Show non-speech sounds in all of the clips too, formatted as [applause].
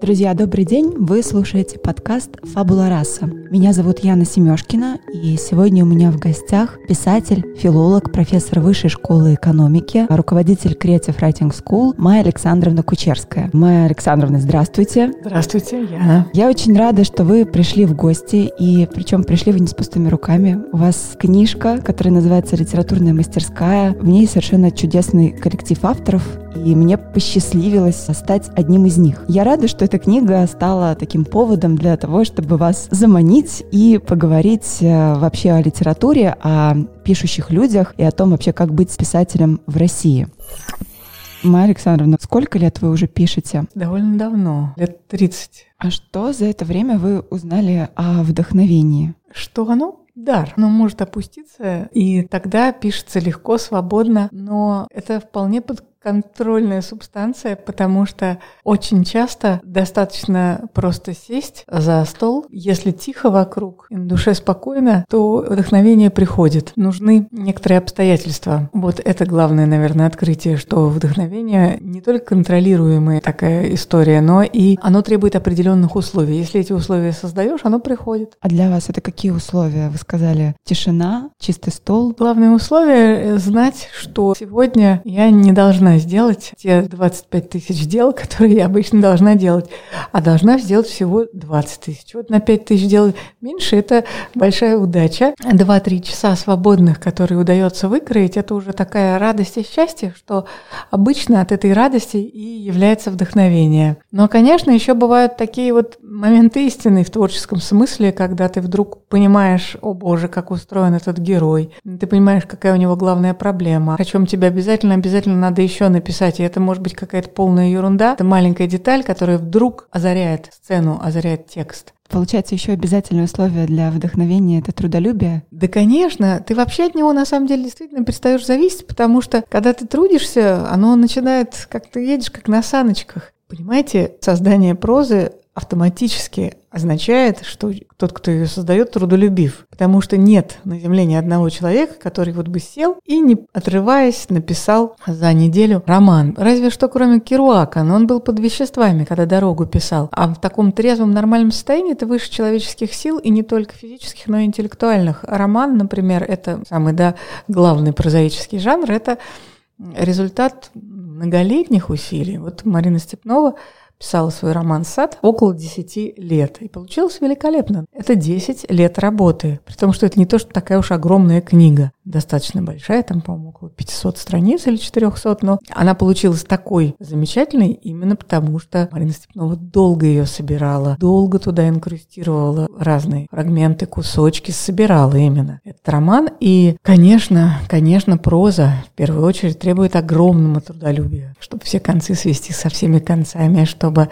Друзья, добрый день! Вы слушаете подкаст «Фабула раса». Меня зовут Яна Семешкина, и сегодня у меня в гостях писатель, филолог, профессор Высшей школы экономики, руководитель Creative Writing School Майя Александровна Кучерская. Майя Александровна, здравствуйте! Здравствуйте, Яна! Я очень рада, что вы пришли в гости, и причем пришли вы не с пустыми руками. У вас книжка, которая называется «Литературная мастерская». В ней совершенно чудесный коллектив авторов, и мне посчастливилось стать одним из них. Я рада, что эта книга стала таким поводом для того, чтобы вас заманить и поговорить э, вообще о литературе, о пишущих людях и о том вообще, как быть писателем в России. Майя Александровна, сколько лет вы уже пишете? Довольно давно, лет 30. А что за это время вы узнали о вдохновении? Что оно? дар. Оно может опуститься, и тогда пишется легко, свободно, но это вполне под контрольная субстанция, потому что очень часто достаточно просто сесть за стол. Если тихо вокруг, и на душе спокойно, то вдохновение приходит. Нужны некоторые обстоятельства. Вот это главное, наверное, открытие, что вдохновение не только контролируемая такая история, но и оно требует определенных условий. Если эти условия создаешь, оно приходит. А для вас это какие условия? Вы сказали тишина, чистый стол. Главное условие — знать, что сегодня я не должна сделать те 25 тысяч дел, которые я обычно должна делать, а должна сделать всего 20 тысяч. Вот на 5 тысяч дел меньше – это большая удача. 2-3 часа свободных, которые удается выкроить, это уже такая радость и счастье, что обычно от этой радости и является вдохновение. Но, конечно, еще бывают такие вот моменты истины в творческом смысле, когда ты вдруг понимаешь, о боже, как устроен этот герой, ты понимаешь, какая у него главная проблема, о чем тебе обязательно, обязательно надо еще еще написать, и это может быть какая-то полная ерунда. Это маленькая деталь, которая вдруг озаряет сцену, озаряет текст. Получается, еще обязательное условие для вдохновения — это трудолюбие? Да, конечно. Ты вообще от него, на самом деле, действительно перестаешь зависеть, потому что, когда ты трудишься, оно начинает, как ты едешь, как на саночках. Понимаете, создание прозы автоматически означает, что тот, кто ее создает, трудолюбив. Потому что нет на Земле ни одного человека, который вот бы сел и, не отрываясь, написал за неделю роман. Разве что кроме Керуака, но он был под веществами, когда «Дорогу» писал. А в таком трезвом нормальном состоянии это выше человеческих сил, и не только физических, но и интеллектуальных. Роман, например, это самый да, главный прозаический жанр, это результат многолетних усилий. Вот Марина Степнова писала свой роман «Сад» около 10 лет. И получилось великолепно. Это 10 лет работы. При том, что это не то, что такая уж огромная книга. Достаточно большая, там, по-моему, около 500 страниц или 400. Но она получилась такой замечательной именно потому, что Марина Степнова долго ее собирала, долго туда инкрустировала разные фрагменты, кусочки, собирала именно этот роман. И, конечно, конечно, проза в первую очередь требует огромного трудолюбия, чтобы все концы свести со всеми концами, что чтобы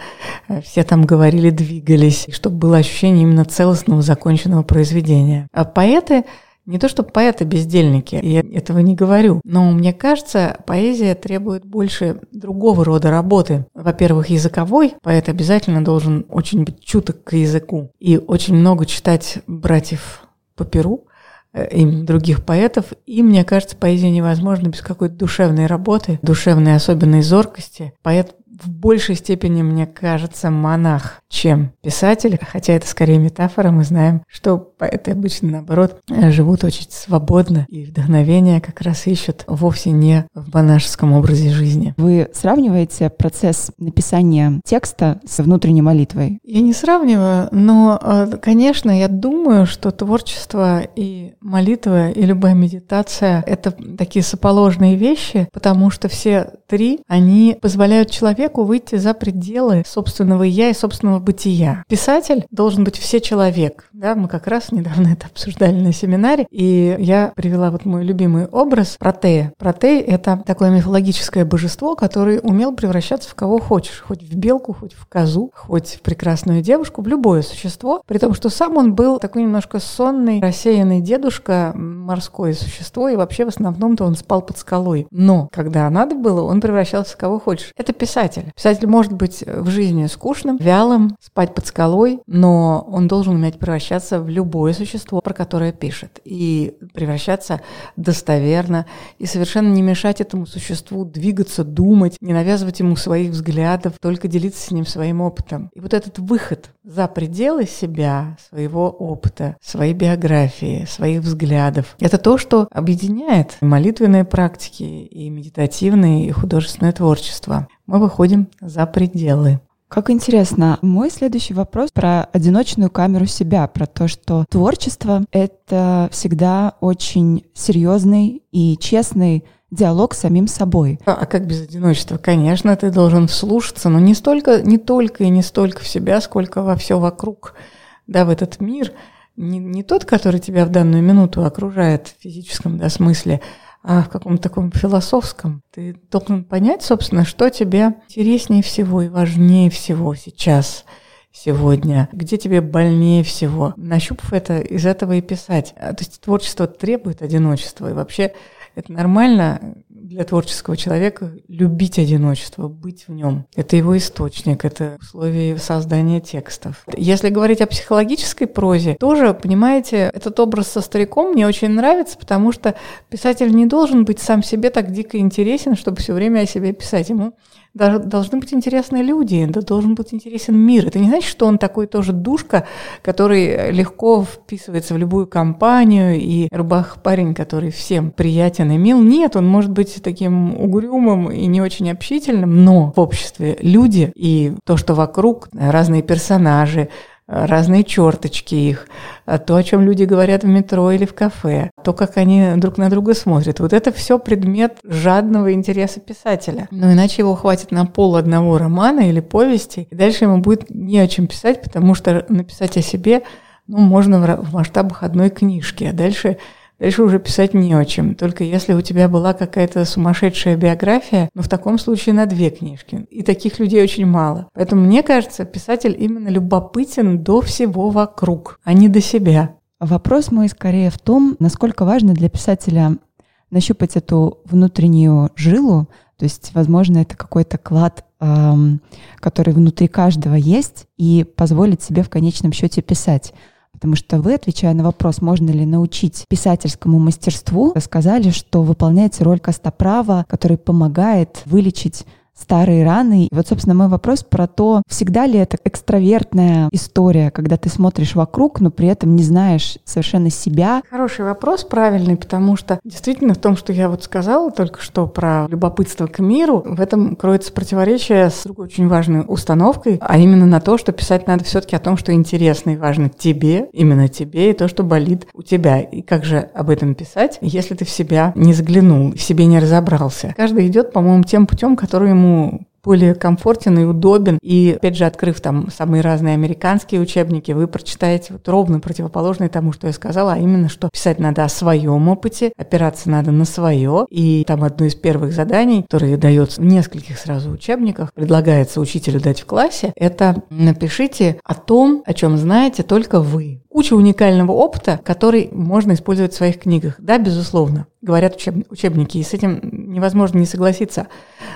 э, все там говорили, двигались, чтобы было ощущение именно целостного, законченного произведения. А поэты не то, что поэты бездельники, я этого не говорю, но мне кажется, поэзия требует больше другого рода работы. Во-первых, языковой. Поэт обязательно должен очень быть чуток к языку и очень много читать братьев по перу, э, и других поэтов. И, мне кажется, поэзия невозможна без какой-то душевной работы, душевной особенной зоркости. Поэт в большей степени, мне кажется, монах, чем писатель, хотя это скорее метафора, мы знаем, что поэты обычно, наоборот, живут очень свободно, и вдохновение как раз ищут вовсе не в монашеском образе жизни. Вы сравниваете процесс написания текста с внутренней молитвой? Я не сравниваю, но, э, конечно, я думаю, что творчество и молитва, и любая медитация — это такие соположные вещи, потому что все три, они позволяют человеку выйти за пределы собственного «я» и собственного бытия. Писатель должен быть все человек. Да, мы как раз недавно это обсуждали на семинаре, и я привела вот мой любимый образ Протея. Протей — это такое мифологическое божество, которое умел превращаться в кого хочешь, хоть в белку, хоть в козу, хоть в прекрасную девушку, в любое существо, при том, что сам он был такой немножко сонный, рассеянный дедушка, морское существо, и вообще в основном-то он спал под скалой. Но когда надо было, он превращался в кого хочешь. Это писатель писатель. Может быть в жизни скучным, вялым, спать под скалой, но он должен уметь превращаться в любое любое существо, про которое пишет, и превращаться достоверно, и совершенно не мешать этому существу двигаться, думать, не навязывать ему своих взглядов, только делиться с ним своим опытом. И вот этот выход за пределы себя, своего опыта, своей биографии, своих взглядов, это то, что объединяет молитвенные практики и медитативное и художественное творчество. Мы выходим за пределы. Как интересно. Мой следующий вопрос про одиночную камеру себя, про то, что творчество — это всегда очень серьезный и честный диалог с самим собой. А, а как без одиночества? Конечно, ты должен вслушаться, но не столько, не только и не столько в себя, сколько во все вокруг, да, в этот мир. Не, не тот, который тебя в данную минуту окружает в физическом да, смысле, а в каком-то таком философском. Ты должен понять, собственно, что тебе интереснее всего и важнее всего сейчас сегодня, где тебе больнее всего. Нащупав это, из этого и писать. А, то есть творчество требует одиночества. И вообще это нормально для творческого человека любить одиночество, быть в нем. Это его источник, это условие создания текстов. Если говорить о психологической прозе, тоже, понимаете, этот образ со стариком мне очень нравится, потому что писатель не должен быть сам себе так дико интересен, чтобы все время о себе писать. Ему должны быть интересны люди, да должен быть интересен мир. Это не значит, что он такой тоже душка, который легко вписывается в любую компанию и рубах парень, который всем приятен и мил. Нет, он может быть таким угрюмым и не очень общительным, но в обществе люди и то, что вокруг, разные персонажи, разные черточки их, то, о чем люди говорят в метро или в кафе, то, как они друг на друга смотрят. Вот это все предмет жадного интереса писателя. Но иначе его хватит на пол одного романа или повести, и дальше ему будет не о чем писать, потому что написать о себе ну, можно в масштабах одной книжки, а дальше Дальше уже писать не о чем. Только если у тебя была какая-то сумасшедшая биография, но в таком случае на две книжки. И таких людей очень мало. Поэтому мне кажется, писатель именно любопытен до всего вокруг, а не до себя. Вопрос мой скорее в том, насколько важно для писателя нащупать эту внутреннюю жилу, то есть, возможно, это какой-то клад, эм, который внутри каждого есть, и позволить себе в конечном счете писать. Потому что вы, отвечая на вопрос, можно ли научить писательскому мастерству, сказали, что выполняете роль костоправа, который помогает вылечить старые раны. И вот, собственно, мой вопрос про то, всегда ли это экстравертная история, когда ты смотришь вокруг, но при этом не знаешь совершенно себя. Хороший вопрос, правильный, потому что действительно в том, что я вот сказала только что про любопытство к миру, в этом кроется противоречие с другой очень важной установкой, а именно на то, что писать надо все-таки о том, что интересно и важно тебе, именно тебе, и то, что болит у тебя. И как же об этом писать, если ты в себя не заглянул, в себе не разобрался? Каждый идет, по-моему, тем путем, который ему ему более комфортен и удобен. И, опять же, открыв там самые разные американские учебники, вы прочитаете вот ровно противоположное тому, что я сказала, а именно, что писать надо о своем опыте, опираться надо на свое. И там одно из первых заданий, которое дается в нескольких сразу учебниках, предлагается учителю дать в классе, это напишите о том, о чем знаете только вы куча уникального опыта, который можно использовать в своих книгах. Да, безусловно, говорят учеб, учебники, и с этим невозможно не согласиться.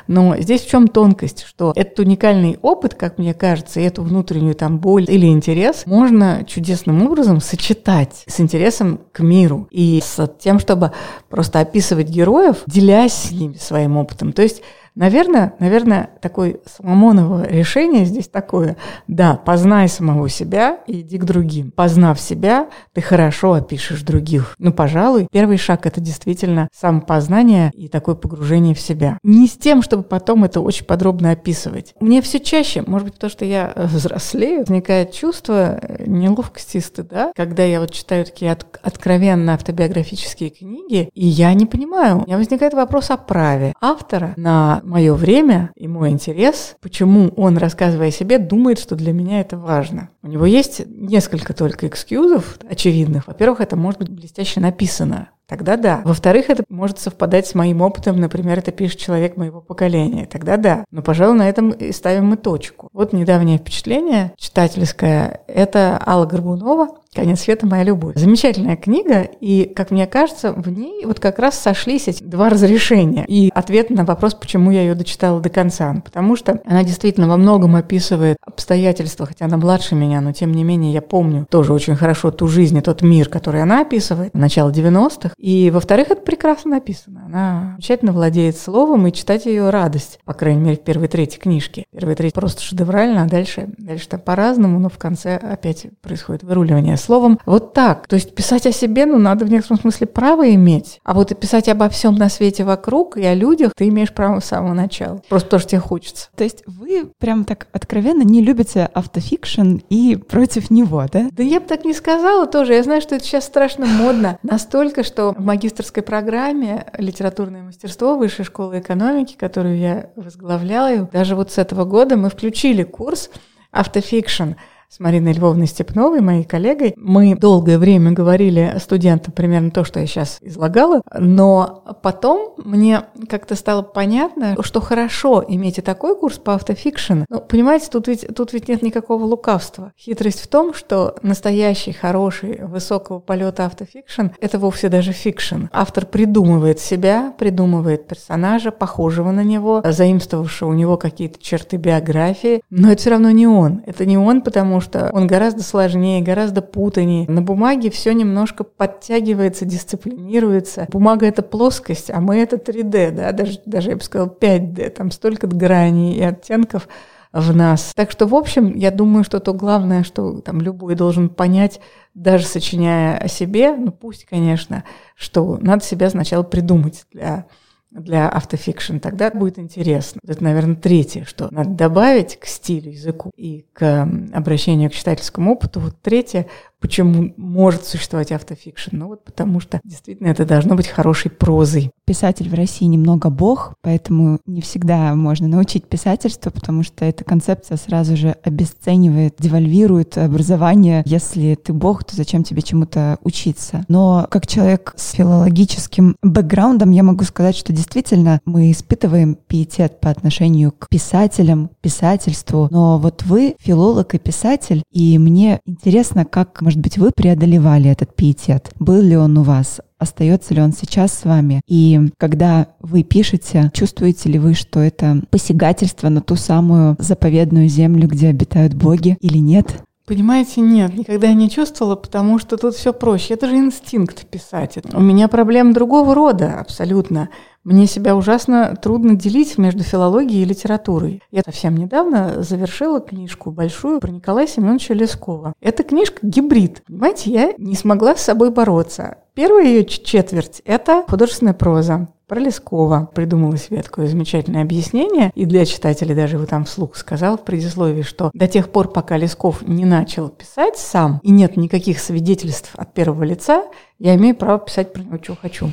Но здесь в чем тонкость, что этот уникальный опыт, как мне кажется, и эту внутреннюю там боль или интерес можно чудесным образом сочетать с интересом к миру и с тем, чтобы просто описывать героев, делясь с ними своим опытом. То есть Наверное, наверное, такое Соломоново решение здесь такое. Да, познай самого себя и иди к другим. Познав себя, ты хорошо опишешь других. Ну, пожалуй, первый шаг — это действительно самопознание и такое погружение в себя. Не с тем, чтобы потом это очень подробно описывать. Мне все чаще, может быть, то, что я э, взрослею, возникает чувство э, неловкости и стыда, когда я вот читаю такие от, откровенно автобиографические книги, и я не понимаю. У меня возникает вопрос о праве автора на мое время и мой интерес, почему он, рассказывая о себе, думает, что для меня это важно. У него есть несколько только экскьюзов очевидных. Во-первых, это может быть блестяще написано. Тогда да. Во-вторых, это может совпадать с моим опытом, например, это пишет человек моего поколения. Тогда да. Но, пожалуй, на этом и ставим мы точку. Вот недавнее впечатление читательское. Это Алла Горбунова «Конец света. Моя любовь». Замечательная книга, и, как мне кажется, в ней вот как раз сошлись эти два разрешения. И ответ на вопрос, почему я ее дочитала до конца. Потому что она действительно во многом описывает обстоятельства, хотя она младше меня, но тем не менее я помню тоже очень хорошо ту жизнь и тот мир, который она описывает, начало 90-х. И, во-вторых, это прекрасно написано. Она замечательно владеет словом, и читать ее радость, по крайней мере, в первой трети книжки. Первая треть просто шедеврально, а дальше, дальше там по-разному, но в конце опять происходит выруливание словом. Вот так. То есть писать о себе, ну, надо в некотором смысле право иметь. А вот и писать обо всем на свете вокруг и о людях ты имеешь право с самого начала. Просто потому что тебе хочется. То есть вы прям так откровенно не любите автофикшн и против него, да? Да я бы так не сказала тоже. Я знаю, что это сейчас страшно модно. Настолько, в магистрской программе литературное мастерство Высшей школы экономики, которую я возглавляю, даже вот с этого года мы включили курс автофикшн с Мариной Львовной Степновой, моей коллегой. Мы долгое время говорили студентам примерно то, что я сейчас излагала, но потом мне как-то стало понятно, что хорошо иметь и такой курс по автофикшн. Ну, понимаете, тут ведь, тут ведь нет никакого лукавства. Хитрость в том, что настоящий, хороший, высокого полета автофикшн — это вовсе даже фикшн. Автор придумывает себя, придумывает персонажа, похожего на него, заимствовавшего у него какие-то черты биографии, но это все равно не он. Это не он, потому что он гораздо сложнее, гораздо путанее. На бумаге все немножко подтягивается, дисциплинируется. Бумага — это плоскость, а мы — это 3D, да, даже, даже я бы сказала 5D. Там столько граней и оттенков в нас. Так что, в общем, я думаю, что то главное, что там любой должен понять, даже сочиняя о себе, ну пусть, конечно, что надо себя сначала придумать для для автофикшн, тогда будет интересно. Это, наверное, третье, что надо добавить к стилю, языку и к обращению к читательскому опыту. Вот третье, Почему может существовать автофикшн? Ну вот потому что действительно это должно быть хорошей прозой. Писатель в России немного бог, поэтому не всегда можно научить писательству, потому что эта концепция сразу же обесценивает, девальвирует образование. Если ты бог, то зачем тебе чему-то учиться? Но как человек с филологическим бэкграундом я могу сказать, что действительно мы испытываем пиетет по отношению к писателям, писательству. Но вот вы филолог и писатель, и мне интересно, как может быть, вы преодолевали этот пиетет? Был ли он у вас? Остается ли он сейчас с вами? И когда вы пишете, чувствуете ли вы, что это посягательство на ту самую заповедную землю, где обитают боги или нет? Понимаете, нет, никогда не чувствовала, потому что тут все проще. Это же инстинкт писать. У меня проблем другого рода абсолютно. Мне себя ужасно трудно делить между филологией и литературой. Я совсем недавно завершила книжку большую про Николая Семеновича Лескова. Эта книжка гибрид. Понимаете, я не смогла с собой бороться. Первая ее четверть — это художественная проза про Лескова. Придумала такое замечательное объяснение, и для читателей даже его там вслух сказал в предисловии, что до тех пор, пока Лесков не начал писать сам, и нет никаких свидетельств от первого лица, я имею право писать про него, что хочу.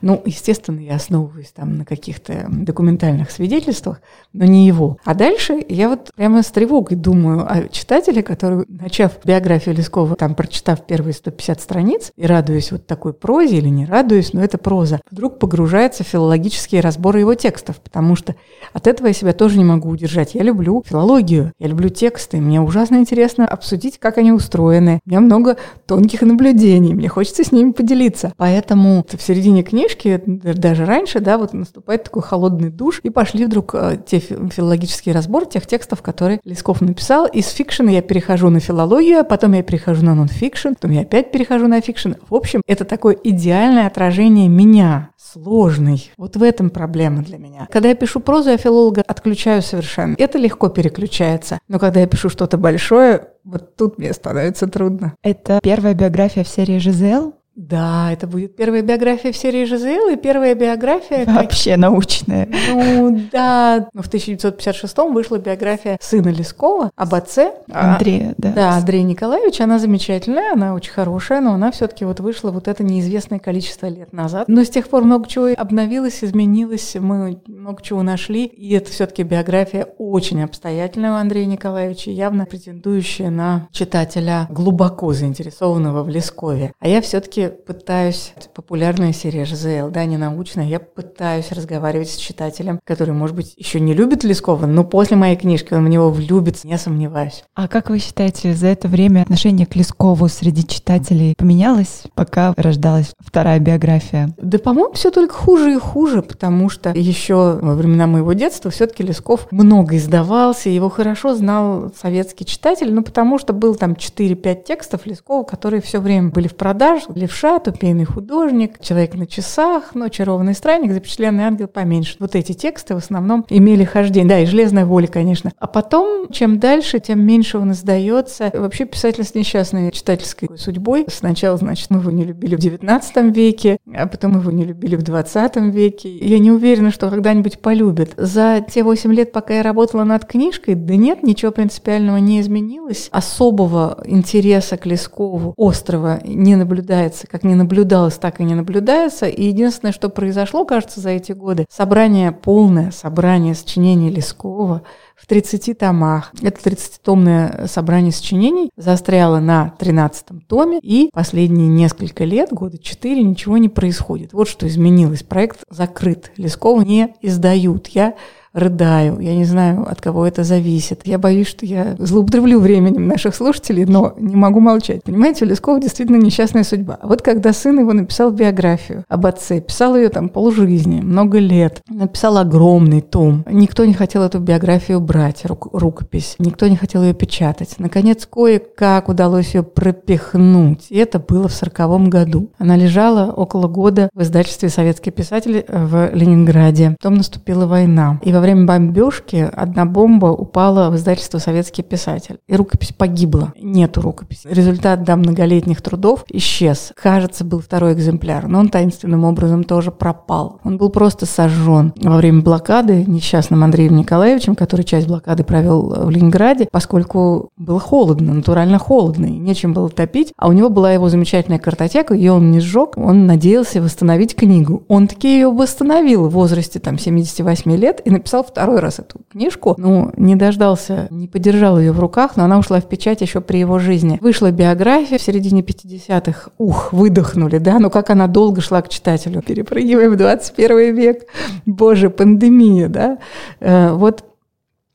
Ну, естественно, я основываюсь там на каких-то документальных свидетельствах, но не его. А дальше я вот прямо с тревогой думаю о читателе, который, начав биографию Лескова, там, прочитав первые 150 страниц и радуясь вот такой прозе или не радуюсь, но это проза, вдруг погружается в филологические разборы его текстов, потому что от этого я себя тоже не могу удержать. Я люблю филологию, я люблю тексты, мне ужасно интересно обсудить, как они устроены. У меня много тонких наблюдений, мне хочется с ними поделиться. Поэтому в середине книжки, даже раньше, да, вот наступает такой холодный душ, и пошли вдруг э, те филологические разборы тех текстов, которые Лесков написал. Из фикшена я перехожу на филологию, а потом я перехожу на нонфикшн, потом я опять перехожу на фикшн. В общем, это такое идеальное отражение меня, сложный. Вот в этом проблема для меня. Когда я пишу прозу, я филолога отключаю совершенно. Это легко переключается. Но когда я пишу что-то большое, вот тут мне становится трудно. Это первая биография в серии «Жизел»? Да, это будет первая биография в серии Жизел и первая биография... Вообще как... научная. Ну да, ну, в 1956 вышла биография сына Лескова об отце. А, Андрея, да. Да, Андрея Николаевича. Она замечательная, она очень хорошая, но она все-таки вот вышла вот это неизвестное количество лет назад. Но с тех пор много чего обновилось, изменилось. Мы много чего нашли. И это все-таки биография очень обстоятельная у Андрея Николаевича, явно претендующая на читателя глубоко заинтересованного в Лескове. А я все-таки пытаюсь, популярная серия ЖЗЛ, да, не научная, я пытаюсь разговаривать с читателем, который, может быть, еще не любит Лескова, но после моей книжки он в него влюбится, не сомневаюсь. А как вы считаете, за это время отношение к Лескову среди читателей поменялось, пока рождалась вторая биография? Да, по-моему, все только хуже и хуже, потому что еще во времена моего детства все-таки Лесков много издавался, его хорошо знал советский читатель, ну, потому что был там 4-5 текстов Лескова, которые все время были в продаже. Левша, Тупейный художник, Человек на часах, ну, Очарованный странник, Запечатленный ангел поменьше. Вот эти тексты в основном имели хождение. Да, и Железная воля, конечно. А потом, чем дальше, тем меньше он издается. Вообще писатель с несчастной читательской судьбой. Сначала, значит, мы его не любили в XIX веке, а потом его не любили в XX веке. Я не уверена, что когда-нибудь полюбят. За те 8 лет, пока я работала над книжкой, да нет, ничего принципиального не изменилось. Особого интереса к Лескову острова не наблюдается. Как не наблюдалось, так и не наблюдается. И единственное, что произошло, кажется, за эти годы, собрание, полное собрание сочинений Лескова – в 30 томах. Это 30-томное собрание сочинений застряло на 13-м томе, и последние несколько лет, года 4, ничего не происходит. Вот что изменилось. Проект закрыт. Лескова не издают. Я рыдаю. Я не знаю, от кого это зависит. Я боюсь, что я злоупотреблю временем наших слушателей, но не могу молчать. Понимаете, у Лескова действительно несчастная судьба. А вот когда сын его написал биографию об отце, писал ее там полжизни, много лет, написал огромный том. Никто не хотел эту биографию брать, рук, рукопись. Никто не хотел ее печатать. Наконец, кое-как удалось ее пропихнуть. И это было в сороковом году. Она лежала около года в издательстве «Советский писатель» в Ленинграде. Потом наступила война. И во время бомбежки одна бомба упала в издательство «Советский писатель». И рукопись погибла. Нету рукописи. Результат да, многолетних трудов исчез. Кажется, был второй экземпляр, но он таинственным образом тоже пропал. Он был просто сожжен во время блокады несчастным Андреем Николаевичем, который часть блокады провел в Ленинграде, поскольку было холодно, натурально холодно, и нечем было топить. А у него была его замечательная картотека, ее он не сжег, он надеялся восстановить книгу. Он таки ее восстановил в возрасте там 78 лет и написал написал второй раз эту книжку, ну, не дождался, не подержал ее в руках, но она ушла в печать еще при его жизни. Вышла биография в середине 50-х. Ух, выдохнули, да? Ну, как она долго шла к читателю. Перепрыгиваем в 21 век. Боже, пандемия, да? Э, вот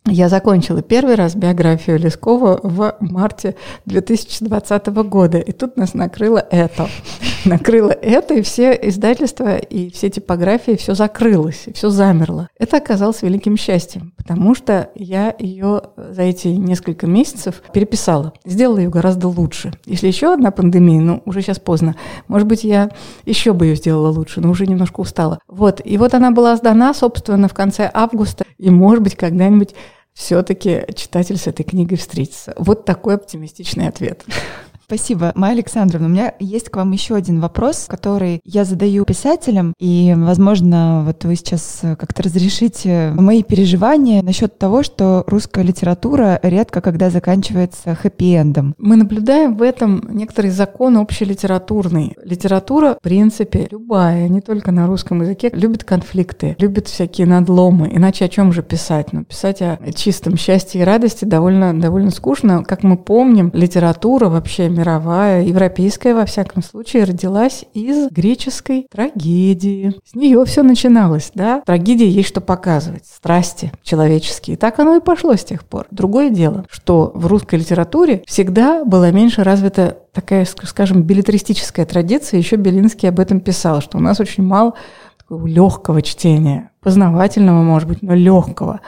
я закончила первый раз биографию Лескова в марте 2020 года, и тут нас накрыло это. [laughs] Накрыло это, и все издательства, и все типографии, все закрылось, и все замерло. Это оказалось великим счастьем, потому что я ее за эти несколько месяцев переписала, сделала ее гораздо лучше. Если еще одна пандемия, ну, уже сейчас поздно, может быть, я еще бы ее сделала лучше, но уже немножко устала. Вот, и вот она была сдана, собственно, в конце августа, и, может быть, когда-нибудь все-таки читатель с этой книгой встретится. Вот такой оптимистичный ответ. Спасибо, Майя Александровна. У меня есть к вам еще один вопрос, который я задаю писателям, и, возможно, вот вы сейчас как-то разрешите мои переживания насчет того, что русская литература редко когда заканчивается хэппи-эндом. Мы наблюдаем в этом некоторый закон общелитературный. Литература, в принципе, любая, не только на русском языке, любит конфликты, любит всякие надломы. Иначе о чем же писать? Ну, писать о чистом счастье и радости довольно, довольно скучно. Как мы помним, литература вообще мировая, европейская, во всяком случае, родилась из греческой трагедии. С нее все начиналось, да? Трагедии есть что показывать, страсти человеческие. Так оно и пошло с тех пор. Другое дело, что в русской литературе всегда была меньше развита такая, скажем, билетристическая традиция. Еще Белинский об этом писал, что у нас очень мало такого легкого чтения, познавательного, может быть, но легкого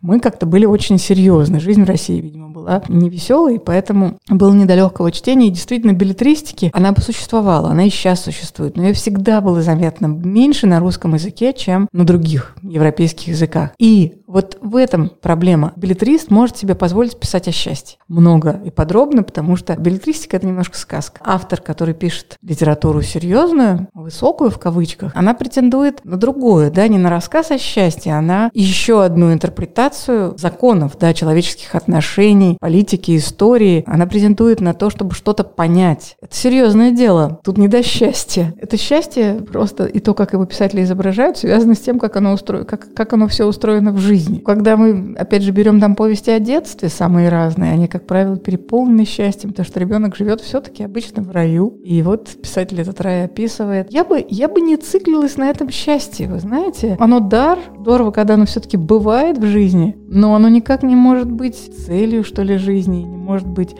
мы как-то были очень серьезны. Жизнь в России, видимо, была не веселой, поэтому было недалекого чтения. И действительно, билетристики, она бы существовала, она и сейчас существует, но ее всегда было заметно меньше на русском языке, чем на других европейских языках. И Вот в этом проблема. Билетрист может себе позволить писать о счастье. Много и подробно, потому что билетристика — это немножко сказка. Автор, который пишет литературу серьезную, высокую в кавычках, она претендует на другое, да, не на рассказ о счастье, она еще одну интерпретацию законов, да, человеческих отношений, политики, истории. Она претендует на то, чтобы что-то понять. Это серьезное дело. Тут не до счастья. Это счастье просто и то, как его писатели изображают, связано с тем, как оно, устро... как, как оно все устроено в жизни. Когда мы, опять же, берем там повести о детстве, самые разные, они, как правило, переполнены счастьем, потому что ребенок живет все-таки обычно в раю. И вот писатель этот рай описывает. Я бы, я бы не циклилась на этом счастье, вы знаете. Оно дар, здорово, когда оно все-таки бывает в жизни, но оно никак не может быть целью, что ли, жизни, не может быть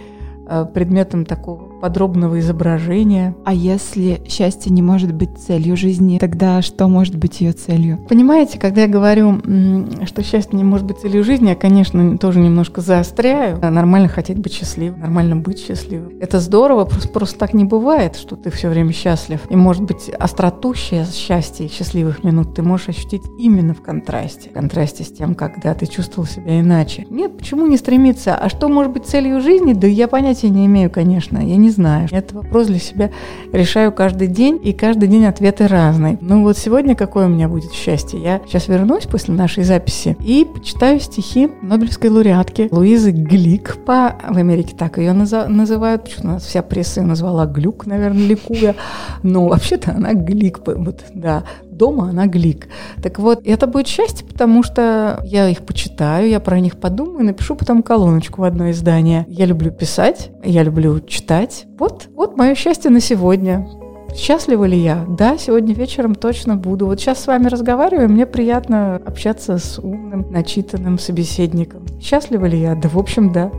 э, предметом такого подробного изображения. А если счастье не может быть целью жизни, тогда что может быть ее целью? Понимаете, когда я говорю, что счастье не может быть целью жизни, я, конечно, тоже немножко заостряю. Нормально хотеть быть счастливым, нормально быть счастливым. Это здорово, просто, просто так не бывает, что ты все время счастлив. И, может быть, остроту счастья и счастливых минут ты можешь ощутить именно в контрасте. В контрасте с тем, когда ты чувствовал себя иначе. Нет, почему не стремиться? А что может быть целью жизни? Да я понятия не имею, конечно. Я не не знаю. Этот вопрос для себя решаю каждый день, и каждый день ответы разные. Ну вот сегодня какое у меня будет счастье? Я сейчас вернусь после нашей записи и почитаю стихи Нобелевской лауреатки Луизы Глик. По... В Америке так ее называют. Почему у нас вся пресса ее назвала Глюк, наверное, ликуя. Но вообще-то она Глик. Вот, да, дома она глик. Так вот, это будет счастье, потому что я их почитаю, я про них подумаю, напишу потом колоночку в одно издание. Я люблю писать, я люблю читать. Вот, вот мое счастье на сегодня. Счастлива ли я? Да, сегодня вечером точно буду. Вот сейчас с вами разговариваю, мне приятно общаться с умным, начитанным собеседником. Счастлива ли я? Да, в общем, да.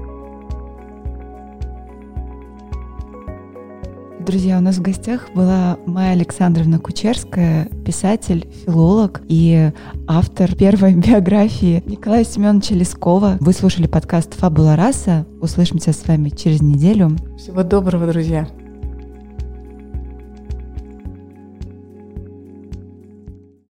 Друзья, у нас в гостях была Майя Александровна Кучерская, писатель, филолог и автор первой [laughs] биографии Николая Семеновича Лескова. Вы слушали подкаст «Фабула раса». Услышимся с вами через неделю. Всего доброго, друзья.